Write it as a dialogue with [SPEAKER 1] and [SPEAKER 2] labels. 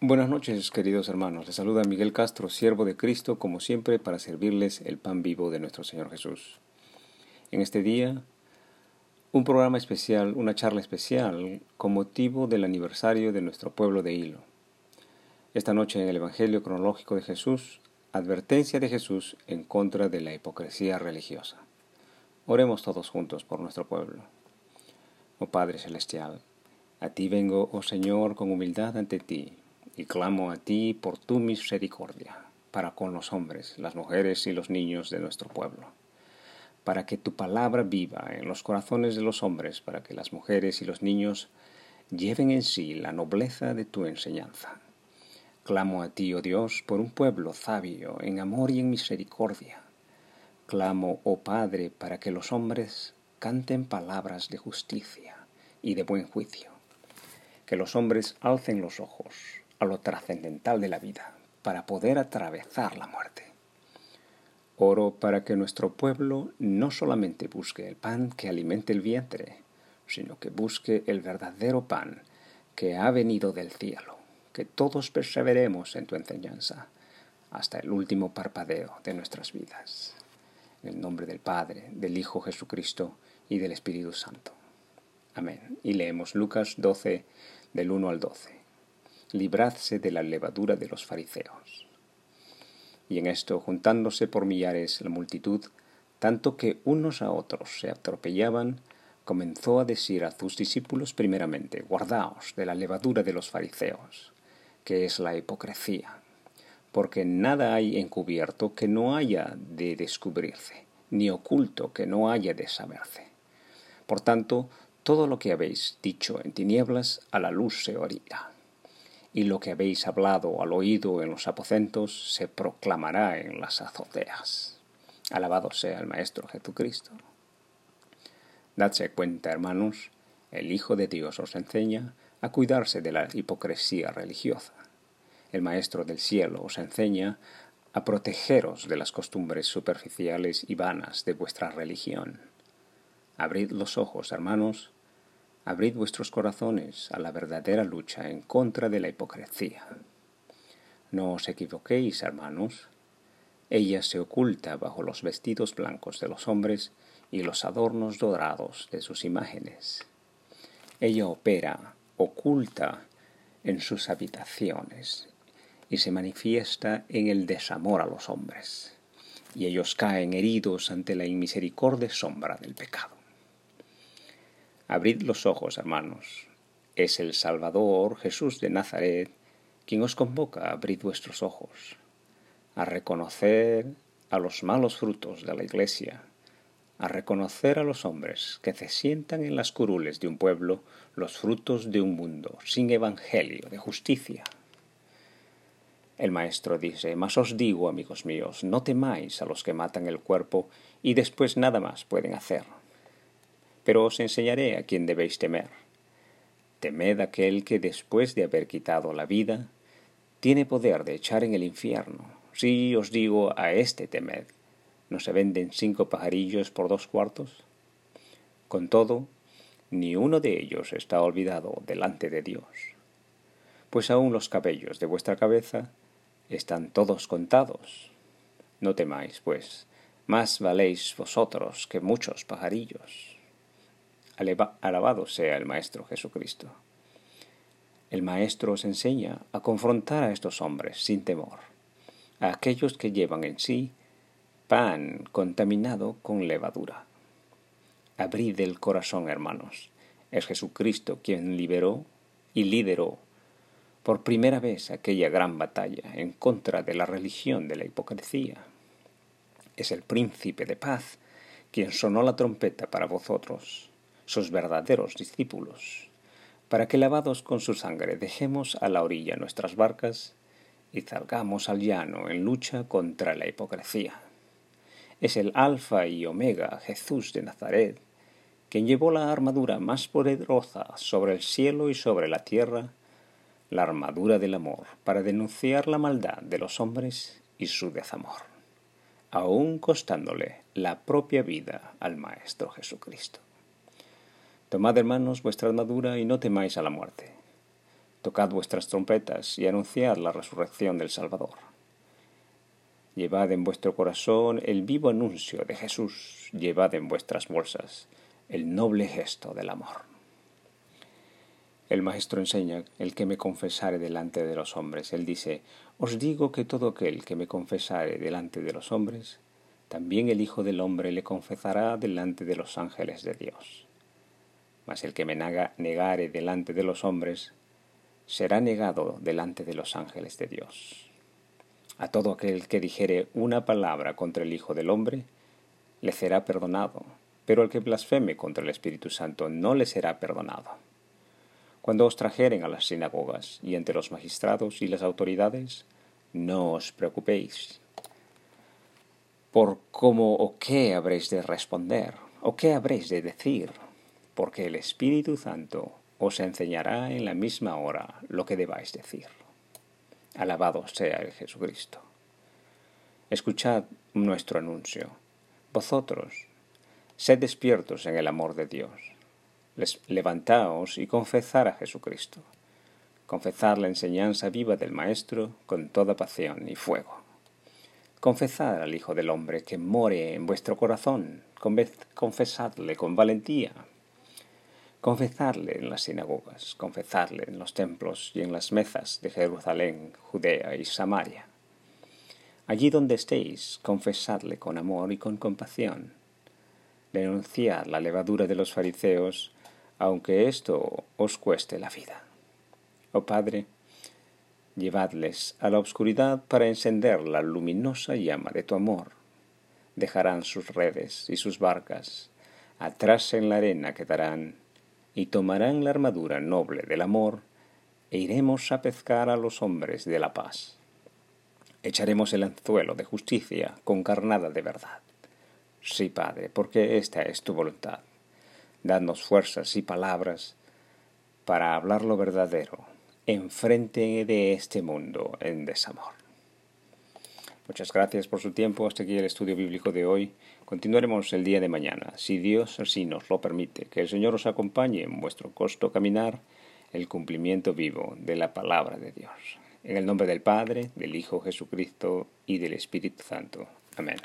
[SPEAKER 1] Buenas noches, queridos hermanos. Les saluda Miguel Castro, siervo de Cristo, como siempre, para servirles el pan vivo de nuestro Señor Jesús. En este día, un programa especial, una charla especial, con motivo del aniversario de nuestro pueblo de Hilo. Esta noche en el Evangelio cronológico de Jesús, advertencia de Jesús en contra de la hipocresía religiosa. Oremos todos juntos por nuestro pueblo. Oh Padre Celestial, a ti vengo, oh Señor, con humildad ante ti y clamo a ti por tu misericordia para con los hombres, las mujeres y los niños de nuestro pueblo, para que tu palabra viva en los corazones de los hombres, para que las mujeres y los niños lleven en sí la nobleza de tu enseñanza. Clamo a ti, oh Dios, por un pueblo sabio en amor y en misericordia. Clamo, oh Padre, para que los hombres canten palabras de justicia y de buen juicio. Que los hombres alcen los ojos a lo trascendental de la vida para poder atravesar la muerte. Oro para que nuestro pueblo no solamente busque el pan que alimente el vientre, sino que busque el verdadero pan que ha venido del cielo, que todos perseveremos en tu enseñanza hasta el último parpadeo de nuestras vidas. En el nombre del Padre, del Hijo Jesucristo y del Espíritu Santo. Amén. Y leemos Lucas 12, del 1 al 12 libradse de la levadura de los fariseos. Y en esto, juntándose por millares la multitud, tanto que unos a otros se atropellaban, comenzó a decir a sus discípulos primeramente, guardaos de la levadura de los fariseos, que es la hipocresía, porque nada hay encubierto que no haya de descubrirse, ni oculto que no haya de saberse. Por tanto, todo lo que habéis dicho en tinieblas a la luz se oirá y lo que habéis hablado al oído en los aposentos se proclamará en las azoteas. Alabado sea el Maestro Jesucristo. Dadse cuenta, hermanos, el Hijo de Dios os enseña a cuidarse de la hipocresía religiosa. El Maestro del Cielo os enseña a protegeros de las costumbres superficiales y vanas de vuestra religión. Abrid los ojos, hermanos, abrid vuestros corazones a la verdadera lucha en contra de la hipocresía. No os equivoquéis, hermanos. Ella se oculta bajo los vestidos blancos de los hombres y los adornos dorados de sus imágenes. Ella opera, oculta en sus habitaciones y se manifiesta en el desamor a los hombres, y ellos caen heridos ante la inmisericordia sombra del pecado. Abrid los ojos, hermanos. Es el Salvador, Jesús de Nazaret, quien os convoca a abrir vuestros ojos, a reconocer a los malos frutos de la Iglesia, a reconocer a los hombres que se sientan en las curules de un pueblo los frutos de un mundo sin evangelio de justicia. El maestro dice, Mas os digo, amigos míos, no temáis a los que matan el cuerpo y después nada más pueden hacer pero os enseñaré a quién debéis temer. Temed aquel que después de haber quitado la vida, tiene poder de echar en el infierno. Sí os digo a este temed. ¿No se venden cinco pajarillos por dos cuartos? Con todo, ni uno de ellos está olvidado delante de Dios. Pues aun los cabellos de vuestra cabeza están todos contados. No temáis, pues, más valéis vosotros que muchos pajarillos. Alabado sea el Maestro Jesucristo. El Maestro os enseña a confrontar a estos hombres sin temor, a aquellos que llevan en sí pan contaminado con levadura. Abrid el corazón, hermanos. Es Jesucristo quien liberó y lideró por primera vez aquella gran batalla en contra de la religión de la hipocresía. Es el príncipe de paz quien sonó la trompeta para vosotros sus verdaderos discípulos, para que lavados con su sangre dejemos a la orilla nuestras barcas y salgamos al llano en lucha contra la hipocresía. Es el Alfa y Omega Jesús de Nazaret, quien llevó la armadura más poderosa sobre el cielo y sobre la tierra, la armadura del amor, para denunciar la maldad de los hombres y su desamor, aun costándole la propia vida al Maestro Jesucristo. Tomad, hermanos, vuestra armadura y no temáis a la muerte. Tocad vuestras trompetas y anunciad la resurrección del Salvador. Llevad en vuestro corazón el vivo anuncio de Jesús, llevad en vuestras bolsas el noble gesto del amor. El Maestro enseña, el que me confesare delante de los hombres. Él dice, os digo que todo aquel que me confesare delante de los hombres, también el Hijo del Hombre le confesará delante de los ángeles de Dios. Mas el que me negare delante de los hombres, será negado delante de los ángeles de Dios. A todo aquel que dijere una palabra contra el Hijo del Hombre, le será perdonado, pero al que blasfeme contra el Espíritu Santo no le será perdonado. Cuando os trajeren a las sinagogas y entre los magistrados y las autoridades, no os preocupéis por cómo o qué habréis de responder o qué habréis de decir, porque el Espíritu Santo os enseñará en la misma hora lo que debáis decir. Alabado sea el Jesucristo. Escuchad nuestro anuncio. Vosotros, sed despiertos en el amor de Dios levantaos y confesar a Jesucristo. Confesar la enseñanza viva del Maestro con toda pasión y fuego. Confesad al Hijo del Hombre que more en vuestro corazón. Confesadle con valentía. Confesadle en las sinagogas, confesadle en los templos y en las mesas de Jerusalén, Judea y Samaria. Allí donde estéis, confesadle con amor y con compasión. Denunciad la levadura de los fariseos aunque esto os cueste la vida. Oh Padre, llevadles a la oscuridad para encender la luminosa llama de tu amor. Dejarán sus redes y sus barcas, atrás en la arena quedarán, y tomarán la armadura noble del amor, e iremos a pescar a los hombres de la paz. Echaremos el anzuelo de justicia con carnada de verdad. Sí, Padre, porque esta es tu voluntad. Dadnos fuerzas y palabras para hablar lo verdadero enfrente de este mundo en desamor. Muchas gracias por su tiempo. Hasta aquí el estudio bíblico de hoy. Continuaremos el día de mañana, si Dios así nos lo permite. Que el Señor os acompañe en vuestro costo caminar el cumplimiento vivo de la palabra de Dios. En el nombre del Padre, del Hijo Jesucristo y del Espíritu Santo. Amén.